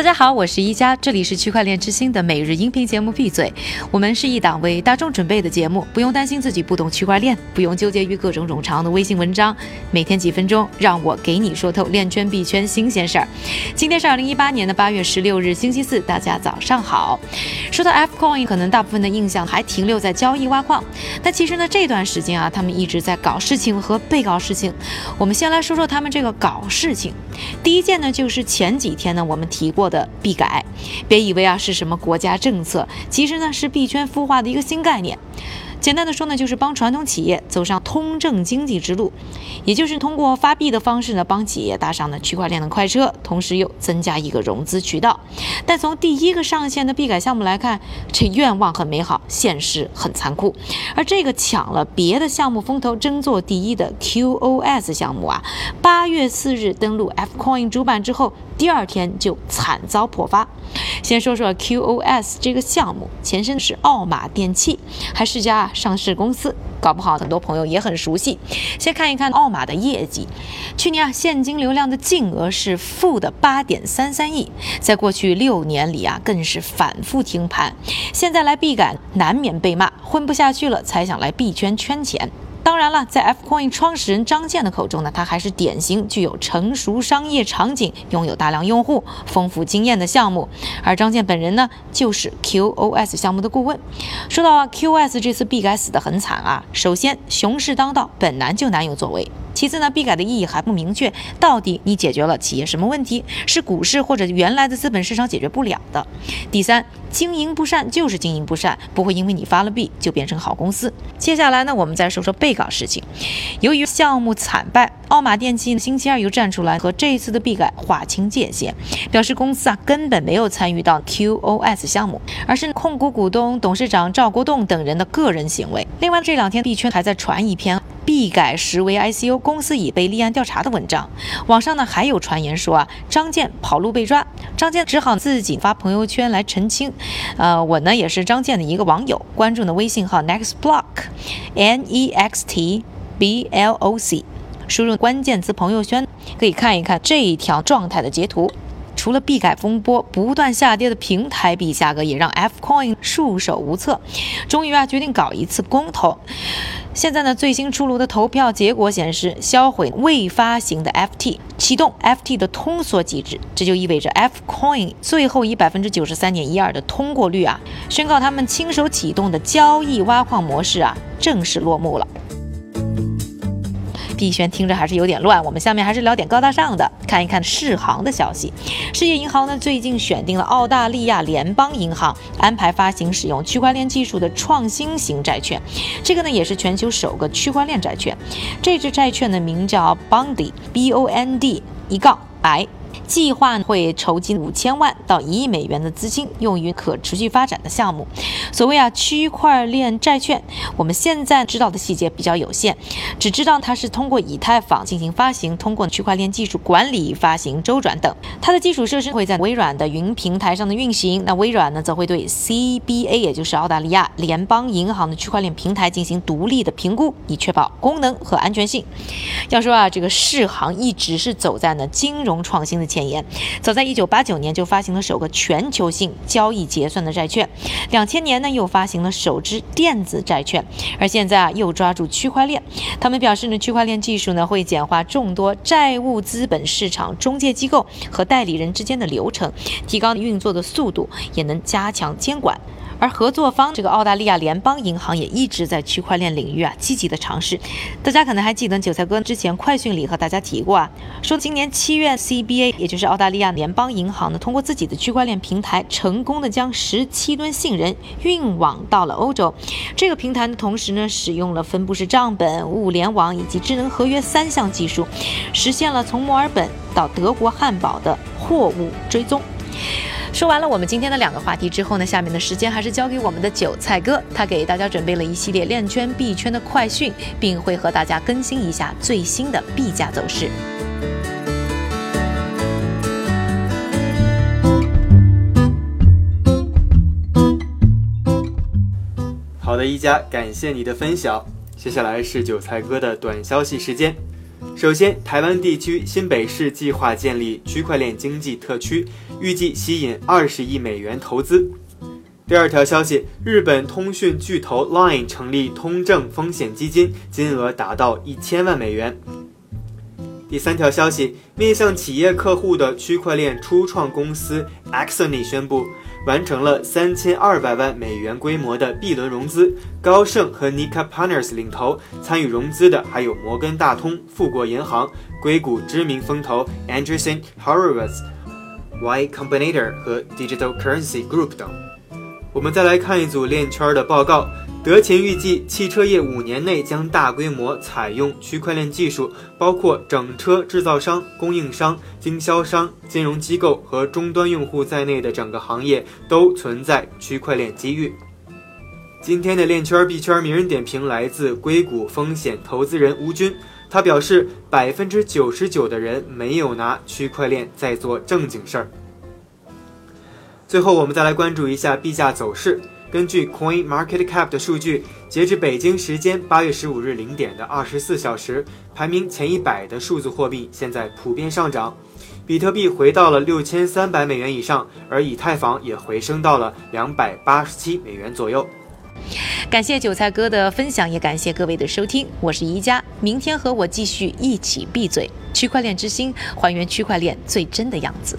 大家好，我是一加，这里是区块链之星的每日音频节目。闭嘴，我们是一档为大众准备的节目，不用担心自己不懂区块链，不用纠结于各种冗长的微信文章，每天几分钟，让我给你说透链圈币圈新鲜事儿。今天是二零一八年的八月十六日，星期四，大家早上好。说到 F Coin，可能大部分的印象还停留在交易挖矿，但其实呢，这段时间啊，他们一直在搞事情和被搞事情。我们先来说说他们这个搞事情。第一件呢，就是前几天呢，我们提过。的币改，别以为啊是什么国家政策，其实呢是币圈孵化的一个新概念。简单的说呢，就是帮传统企业走上通证经济之路，也就是通过发币的方式呢，帮企业搭上了区块链的快车，同时又增加一个融资渠道。但从第一个上线的币改项目来看，这愿望很美好，现实很残酷。而这个抢了别的项目风头、争做第一的 QoS 项目啊，八月四日登陆 Fcoin 主板之后，第二天就惨遭破发。先说说 QoS 这个项目，前身是奥马电器，还是家上市公司，搞不好很多朋友也很熟悉。先看一看奥马的业绩，去年啊现金流量的净额是负的八点三三亿，在过去六年里啊更是反复停盘，现在来币改难免被骂，混不下去了才想来币圈圈钱。当然了，在 Fcoin 创始人张健的口中呢，它还是典型具有成熟商业场景、拥有大量用户、丰富经验的项目。而张健本人呢，就是 QoS 项目的顾问。说到 QoS 这次币改死得很惨啊，首先熊市当道，本难就难有作为。其次呢，币改的意义还不明确，到底你解决了企业什么问题？是股市或者原来的资本市场解决不了的。第三，经营不善就是经营不善，不会因为你发了币就变成好公司。接下来呢，我们再说说被告事情。由于项目惨败，奥马电器星期二又站出来和这一次的币改划清界限，表示公司啊根本没有参与到 QoS 项目，而是控股股东、董事长赵国栋等人的个人行为。另外，这两天币圈还在传一篇。币改实为 ICO 公司已被立案调查的文章，网上呢还有传言说啊，张健跑路被抓，张健只好自己发朋友圈来澄清。呃，我呢也是张健的一个网友，关注的微信号 nextblock，N E X T B L O C，输入关键词朋友圈可以看一看这一条状态的截图。除了币改风波不断下跌的平台币价格，也让 Fcoin 束手无策，终于啊决定搞一次公投。现在呢，最新出炉的投票结果显示，销毁未发行的 FT，启动 FT 的通缩机制，这就意味着 Fcoin 最后以百分之九十三点一二的通过率啊，宣告他们亲手启动的交易挖矿模式啊，正式落幕了。币圈听着还是有点乱，我们下面还是聊点高大上的，看一看世行的消息。世界银行呢最近选定了澳大利亚联邦银行，安排发行使用区块链技术的创新型债券，这个呢也是全球首个区块链债券。这支债券的名叫 Bondy，B O N D 一杠 I。计划会筹集五千万到一亿美元的资金，用于可持续发展的项目。所谓啊区块链债券，我们现在知道的细节比较有限，只知道它是通过以太坊进行发行，通过区块链技术管理发行周转等。它的基础设施会在微软的云平台上的运行。那微软呢，则会对 CBA，也就是澳大利亚联邦银行的区块链平台进行独立的评估，以确保功能和安全性。要说啊，这个世行一直是走在呢金融创新的前。沿，早在一九八九年就发行了首个全球性交易结算的债券，两千年呢又发行了首支电子债券，而现在啊又抓住区块链。他们表示呢，区块链技术呢会简化众多债务资本市场中介机构和代理人之间的流程，提高运作的速度，也能加强监管。而合作方这个澳大利亚联邦银行也一直在区块链领域啊积极的尝试。大家可能还记得韭菜哥之前快讯里和大家提过啊，说今年七月 CBA 也就是澳大利亚联邦银行呢，通过自己的区块链平台成功的将十七吨杏仁运往到了欧洲。这个平台呢，同时呢使用了分布式账本、物联网以及智能合约三项技术，实现了从墨尔本到德国汉堡的货物追踪。说完了我们今天的两个话题之后呢，下面的时间还是交给我们的韭菜哥，他给大家准备了一系列链圈币圈的快讯，并会和大家更新一下最新的币价走势。好的，一加，感谢你的分享。接下来是韭菜哥的短消息时间。首先，台湾地区新北市计划建立区块链经济特区，预计吸引二十亿美元投资。第二条消息，日本通讯巨头 Line 成立通证风险基金，金额达到一千万美元。第三条消息，面向企业客户的区块链初创公司 Axony 宣布完成了三千二百万美元规模的 B 轮融资，高盛和 Nika Partners 领投，参与融资的还有摩根大通、富国银行、硅谷知名风投 Anderson Horowitz、Y Combinator 和 Digital Currency Group 等。我们再来看一组链圈的报告。德勤预计，汽车业五年内将大规模采用区块链技术，包括整车制造商、供应商、经销商、金融机构和终端用户在内的整个行业都存在区块链机遇。今天的链圈币圈名人点评来自硅谷风险投资人吴军，他表示，百分之九十九的人没有拿区块链在做正经事儿。最后，我们再来关注一下币价走势。根据 Coin Market Cap 的数据，截至北京时间八月十五日零点的二十四小时，排名前一百的数字货币现在普遍上涨，比特币回到了六千三百美元以上，而以太坊也回升到了两百八十七美元左右。感谢韭菜哥的分享，也感谢各位的收听，我是宜家，明天和我继续一起闭嘴，区块链之星，还原区块链最真的样子。